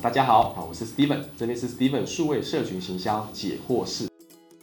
大家好，我是 Steven，这里是 Steven 数位社群行销解惑室。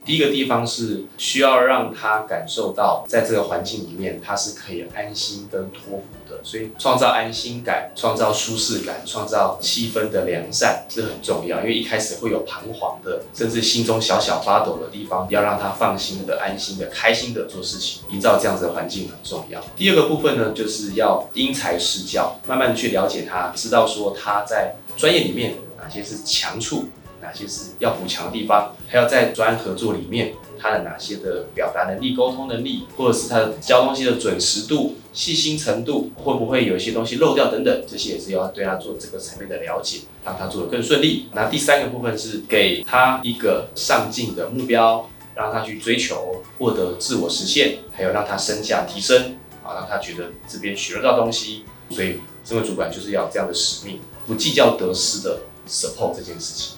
第一个地方是需要让他感受到，在这个环境里面，他是可以安心跟托付的，所以创造安心感、创造舒适感、创造气氛的良善是很重要。因为一开始会有彷徨的，甚至心中小小发抖的地方，要让他放心的、安心的、开心的做事情，营造这样子的环境很重要。第二个部分呢，就是要因材施教，慢慢去了解他，知道说他在专业里面哪些是强处。哪些是要补强的地方？还要在专案合作里面，他的哪些的表达能力、沟通能力，或者是他的教东西的准时度、细心程度，会不会有一些东西漏掉等等，这些也是要对他做这个层面的了解，让他做得更顺利。那第三个部分是给他一个上进的目标，让他去追求，获得自我实现，还有让他身价提升，啊，让他觉得这边学得到东西。所以，这位主管就是要这样的使命，不计较得失的 support 这件事情。